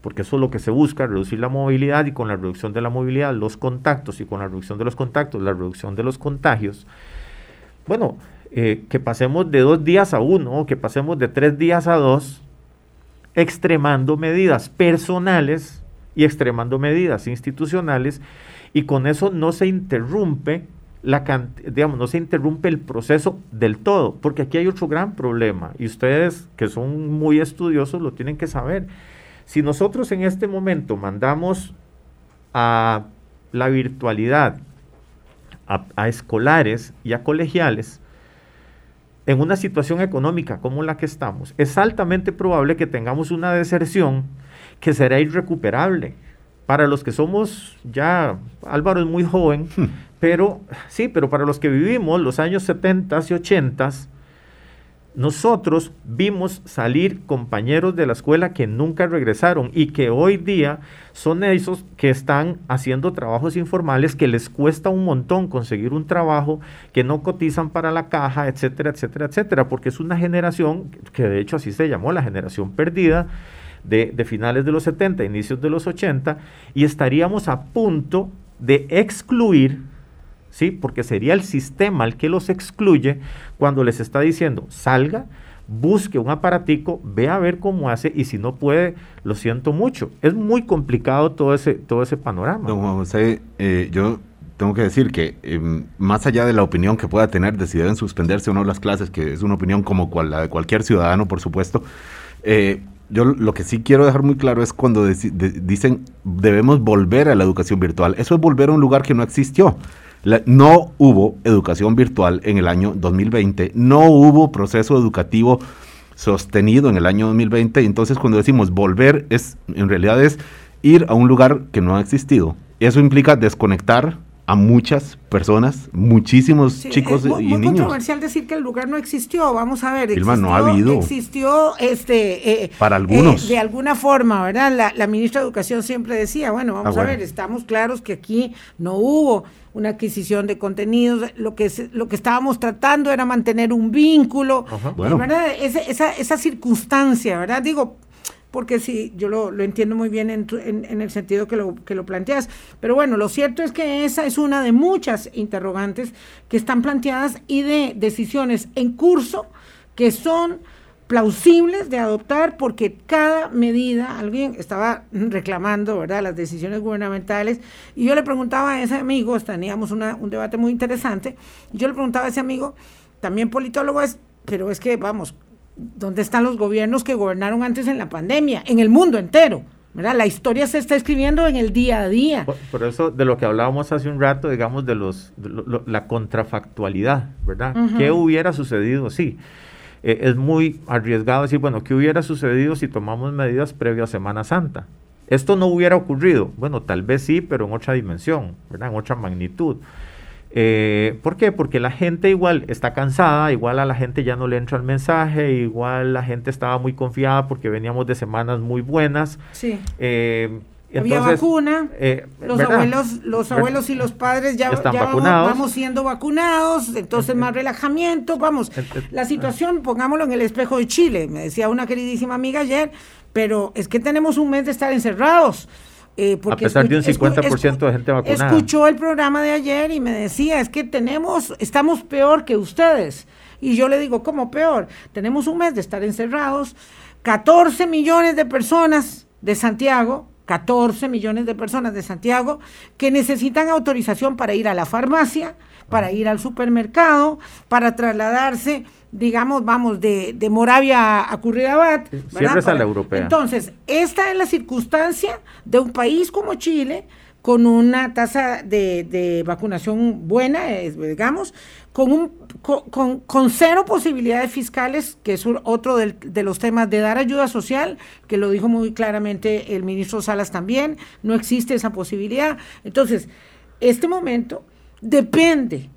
porque eso es lo que se busca, reducir la movilidad y con la reducción de la movilidad los contactos y con la reducción de los contactos la reducción de los contagios, bueno, eh, que pasemos de dos días a uno, que pasemos de tres días a dos, extremando medidas personales y extremando medidas institucionales, y con eso no se interrumpe la digamos, no se interrumpe el proceso del todo, porque aquí hay otro gran problema, y ustedes que son muy estudiosos lo tienen que saber. Si nosotros en este momento mandamos a la virtualidad a, escolares y a colegiales, en una situación económica como la que estamos, es altamente probable que tengamos una deserción que será irrecuperable. Para los que somos ya, Álvaro es muy joven, hmm. Pero sí, pero para los que vivimos los años 70 y 80, nosotros vimos salir compañeros de la escuela que nunca regresaron y que hoy día son esos que están haciendo trabajos informales que les cuesta un montón conseguir un trabajo, que no cotizan para la caja, etcétera, etcétera, etcétera, porque es una generación que de hecho así se llamó la generación perdida de, de finales de los 70, inicios de los 80, y estaríamos a punto de excluir ¿sí? Porque sería el sistema el que los excluye cuando les está diciendo, salga, busque un aparatico, ve a ver cómo hace y si no puede, lo siento mucho. Es muy complicado todo ese, todo ese panorama. Don Juan José, eh, yo tengo que decir que em, más allá de la opinión que pueda tener de si deben suspenderse o no las clases, que es una opinión como cual, la de cualquier ciudadano, por supuesto, eh, yo lo que sí quiero dejar muy claro es cuando dicen debemos volver a la educación virtual. Eso es volver a un lugar que no existió no hubo educación virtual en el año 2020, no hubo proceso educativo sostenido en el año 2020, entonces cuando decimos volver es en realidad es ir a un lugar que no ha existido. Eso implica desconectar a muchas personas, muchísimos chicos y niños. Es controversial decir que el lugar no existió. Vamos a ver, existió, no ha habido. existió este, eh, para algunos. Eh, de alguna forma, ¿verdad? La, ministra de Educación siempre decía, bueno, vamos ah, a ver, estamos claros que aquí no hubo una adquisición de contenidos, lo que, lo que estábamos tratando era mantener un vínculo, ¿verdad? esa, esa circunstancia, ¿verdad? Digo, porque sí, yo lo, entiendo muy bien en, en, el sentido que lo, que lo planteas. Pero bueno, lo cierto es que esa es una de muchas interrogantes que están planteadas y de decisiones en curso que son plausibles de adoptar porque cada medida, alguien estaba reclamando, ¿verdad?, las decisiones gubernamentales y yo le preguntaba a ese amigo, teníamos una, un debate muy interesante, yo le preguntaba a ese amigo, también politólogo es, pero es que, vamos, ¿dónde están los gobiernos que gobernaron antes en la pandemia? En el mundo entero. ¿verdad? La historia se está escribiendo en el día a día. Por, eso de lo que hablábamos hace un rato, digamos, de los la contrafactualidad, ¿verdad? ¿Qué hubiera sucedido? Sí. Eh, es muy arriesgado decir, bueno, ¿qué hubiera sucedido si tomamos medidas previas a Semana Santa? Esto no hubiera ocurrido. Bueno, tal vez sí, pero en otra dimensión, ¿verdad? En otra magnitud. Eh, ¿Por qué? Porque la gente igual está cansada, igual a la gente ya no le entra el mensaje, igual la gente estaba muy confiada porque veníamos de semanas muy buenas. Sí. Eh, Había vacuna, eh, los abuelos, los abuelos y los padres ya, vamos, siendo vacunados, entonces más relajamiento, vamos. La situación, pongámoslo en el espejo de Chile, me decía una queridísima amiga ayer, pero es que tenemos un mes de estar encerrados. Eh, porque a pesar de un 50% de gente vacunada. Escuchó el programa de ayer y me decía, es que tenemos, estamos peor que ustedes. Y yo le digo, ¿cómo peor? Tenemos un mes de estar encerrados, 14 millones de personas de Santiago, 14 millones de personas de Santiago que necesitan autorización para ir a la farmacia, para ir al supermercado, para trasladarse digamos, vamos, de, de Moravia a Curridabat. Siempre es a la europea. Entonces, esta es la circunstancia de un país como Chile, con una tasa de, de vacunación buena, digamos, con, un, con, con, cero posibilidades fiscales, que es otro de los temas de dar ayuda social, que lo dijo muy claramente el ministro Salas también, no existe esa posibilidad. Entonces, este momento depende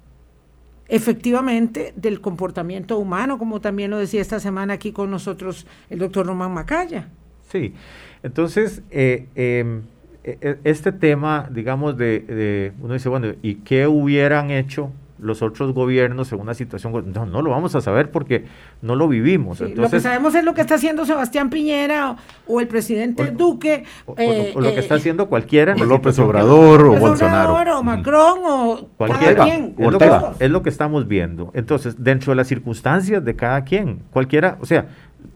efectivamente del comportamiento humano, como también lo decía esta semana aquí con nosotros el doctor Román Macaya. Sí, entonces, eh, em, e, e, este tema, digamos, de, uno dice, bueno, ¿y qué hubieran hecho los otros gobiernos en una situación? No, no lo vamos a saber porque no lo vivimos. Entonces, lo que sabemos es lo que está haciendo Sebastián Piñera o, el presidente Duque. O, lo que eh, está haciendo cualquiera. O López Obrador o Bolsonaro. o Macron o cualquiera. Es lo, que, es lo que estamos viendo. Entonces, dentro de las circunstancias de cada quien, cualquiera, o sea,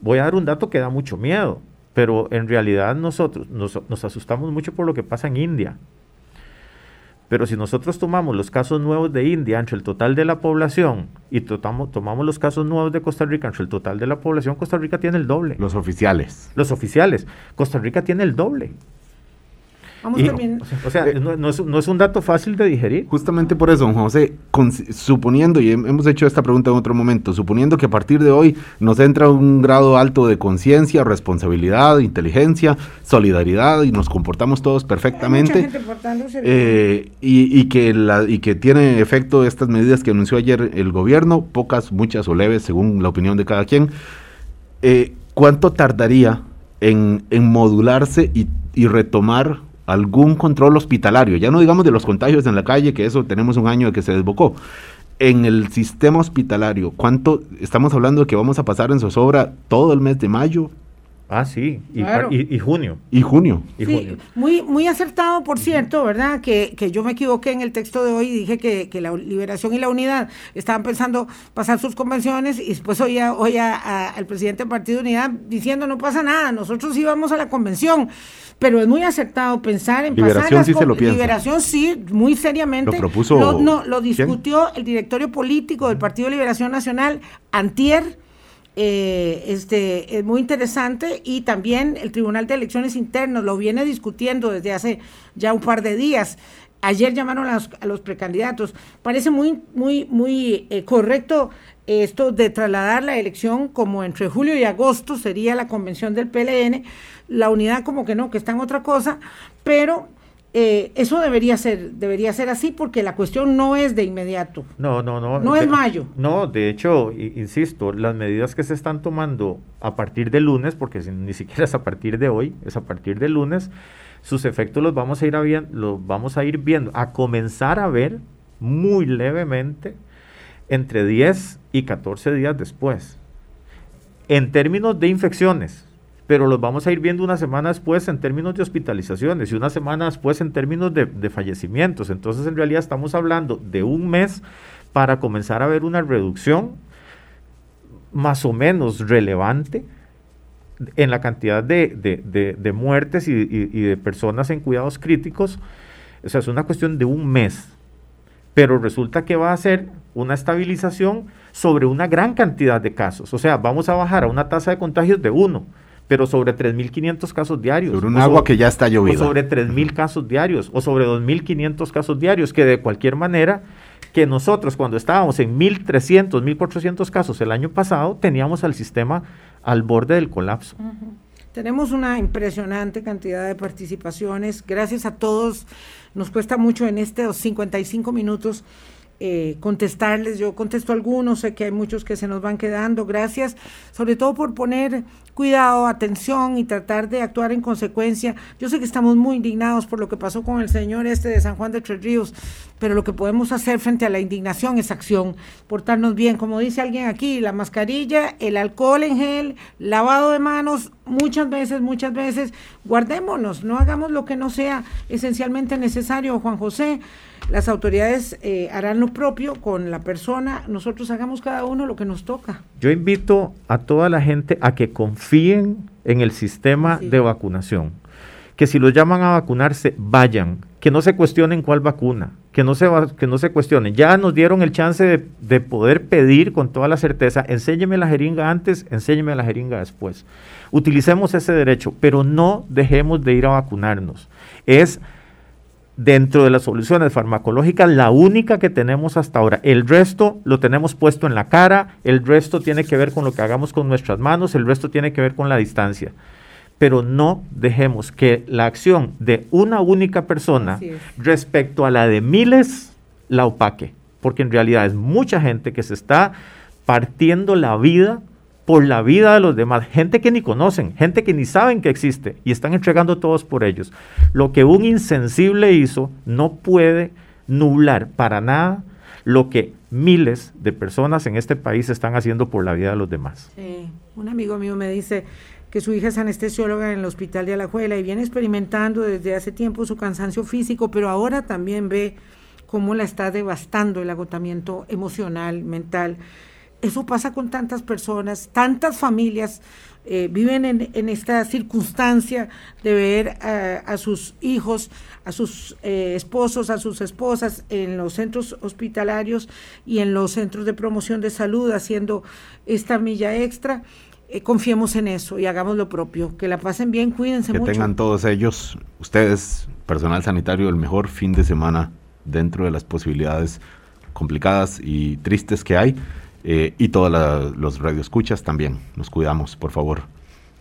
voy a dar un dato que da mucho miedo pero en realidad nosotros nos, asustamos mucho por lo que pasa en India. Pero si nosotros tomamos los casos nuevos de India entre el total de la población y tomamos, tomamos los casos nuevos de Costa Rica entre el total de la población, Costa Rica tiene el doble. Los oficiales. Los oficiales. Costa Rica tiene el doble. O sea, eh, no, es, un dato fácil de digerir. Justamente por eso, don José, suponiendo, y hemos hecho esta pregunta en otro momento, suponiendo que a partir de hoy nos entra un grado alto de conciencia, responsabilidad, inteligencia, solidaridad y nos comportamos todos perfectamente. Eh, y, que la, y que tiene efecto estas medidas que anunció ayer el gobierno, pocas, muchas o leves, según la opinión de cada quien. Eh, ¿Cuánto tardaría en, modularse y, y retomar algún control hospitalario, ya no digamos de los contagios en la calle, que eso tenemos un año de que se desbocó. En el sistema hospitalario, ¿cuánto estamos hablando de que vamos a pasar en zozobra todo el mes de mayo? Ah, sí, y, junio. Y junio. Muy, muy acertado, por cierto, ¿verdad? Que, yo me equivoqué en el texto de hoy y dije que, la liberación y la unidad estaban pensando pasar sus convenciones y después oía, oía al presidente del Partido de Unidad diciendo no pasa nada, nosotros íbamos a la convención. Pero es muy acertado pensar en liberación pasar sí se lo piensa. Liberación sí, muy seriamente. Lo propuso. Lo, no, lo discutió el directorio político del Partido de Liberación Nacional, Antier eh, este, es muy interesante y también el Tribunal de Elecciones Internas lo viene discutiendo desde hace ya un par de días. Ayer llamaron a los, precandidatos. Parece muy, muy, muy eh, correcto esto de trasladar la elección como entre julio y agosto sería la convención del PLN, la unidad como que no, que está en otra cosa, pero eh, eso debería ser, debería ser así porque la cuestión no es de inmediato. No, no, no. No es mayo. No, de hecho, insisto, las medidas que se están tomando a partir de lunes, porque ni siquiera es a partir de hoy, es a partir de lunes, sus efectos los vamos a ir, a los vamos a ir viendo, a comenzar a ver muy levemente entre 10 y 14 días después. En términos de infecciones, pero los vamos a ir viendo una semana después en términos de hospitalizaciones y una semana después en términos de, fallecimientos. Entonces, en realidad estamos hablando de un mes para comenzar a ver una reducción más o menos relevante en la cantidad de, muertes y, y, de personas en cuidados críticos. O sea, es una cuestión de un mes. Pero resulta que va a ser una estabilización sobre una gran cantidad de casos. O sea, vamos a bajar a una tasa de contagios de uno pero sobre 3.500 casos diarios. Sobre un agua que ya está lloviendo. O sobre 3.000 casos diarios, o sobre 2.500 casos diarios, que de cualquier manera, que nosotros cuando estábamos en 1.300, 1.400 casos el año pasado, teníamos al sistema al borde del colapso. Tenemos una impresionante cantidad de participaciones. Gracias a todos. Nos cuesta mucho en estos 55 minutos eh, contestarles. Yo contesto algunos, sé que hay muchos que se nos van quedando. Gracias, sobre todo por poner cuidado, atención y tratar de actuar en consecuencia. Yo sé que estamos muy indignados por lo que pasó con el señor este de San Juan de Tres Ríos, pero lo que podemos hacer frente a la indignación es acción, portarnos bien, como dice alguien aquí, la mascarilla, el alcohol en gel, lavado de manos, muchas veces, muchas veces, guardémonos, no hagamos lo que no sea esencialmente necesario, Juan José. Las autoridades eh, harán lo propio con la persona, nosotros hagamos cada uno lo que nos toca. Yo invito a toda la gente a que confíen en el sistema de vacunación, que si los llaman a vacunarse, vayan, que no se cuestionen cuál vacuna, que no se, que no se cuestionen. Ya nos dieron el chance de, de poder pedir con toda la certeza, enséñeme la jeringa antes, enséñeme la jeringa después. Utilicemos ese derecho, pero no dejemos de ir a vacunarnos. Es dentro de las soluciones farmacológicas la única que tenemos hasta ahora. El resto lo tenemos puesto en la cara, el resto tiene que ver con lo que hagamos con nuestras manos, el resto tiene que ver con la distancia. Pero no dejemos que la acción de una única persona respecto a la de miles la opaque, porque en realidad es mucha gente que se está partiendo la vida por la vida de los demás, gente que ni conocen, gente que ni saben que existe y están entregando todos por ellos. Lo que un insensible hizo no puede nublar para nada lo que miles de personas en este país están haciendo por la vida de los demás. un amigo mío me dice que su hija es anestesióloga en el hospital de Alajuela y viene experimentando desde hace tiempo su cansancio físico, pero ahora también ve cómo la está devastando el agotamiento emocional, mental. Eso pasa con tantas personas, tantas familias eh, viven en, esta circunstancia de ver a, sus hijos, a sus eh, esposos, a sus esposas en los centros hospitalarios y en los centros de promoción de salud haciendo esta milla extra. Eh, confiemos en eso y hagamos lo propio. Que la pasen bien, cuídense mucho. Que tengan todos ellos, ustedes, personal sanitario, el mejor fin de semana dentro de las posibilidades complicadas y tristes que hay. Eh, y todos los radioescuchas también. Nos cuidamos, por favor.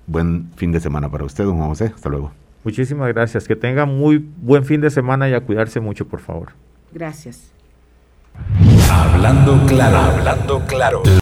Buen fin de semana para usted, don José. Hasta luego. Muchísimas gracias. Que tenga muy buen fin de semana y a cuidarse mucho, por favor. Gracias. Hablando claro, hablando claro.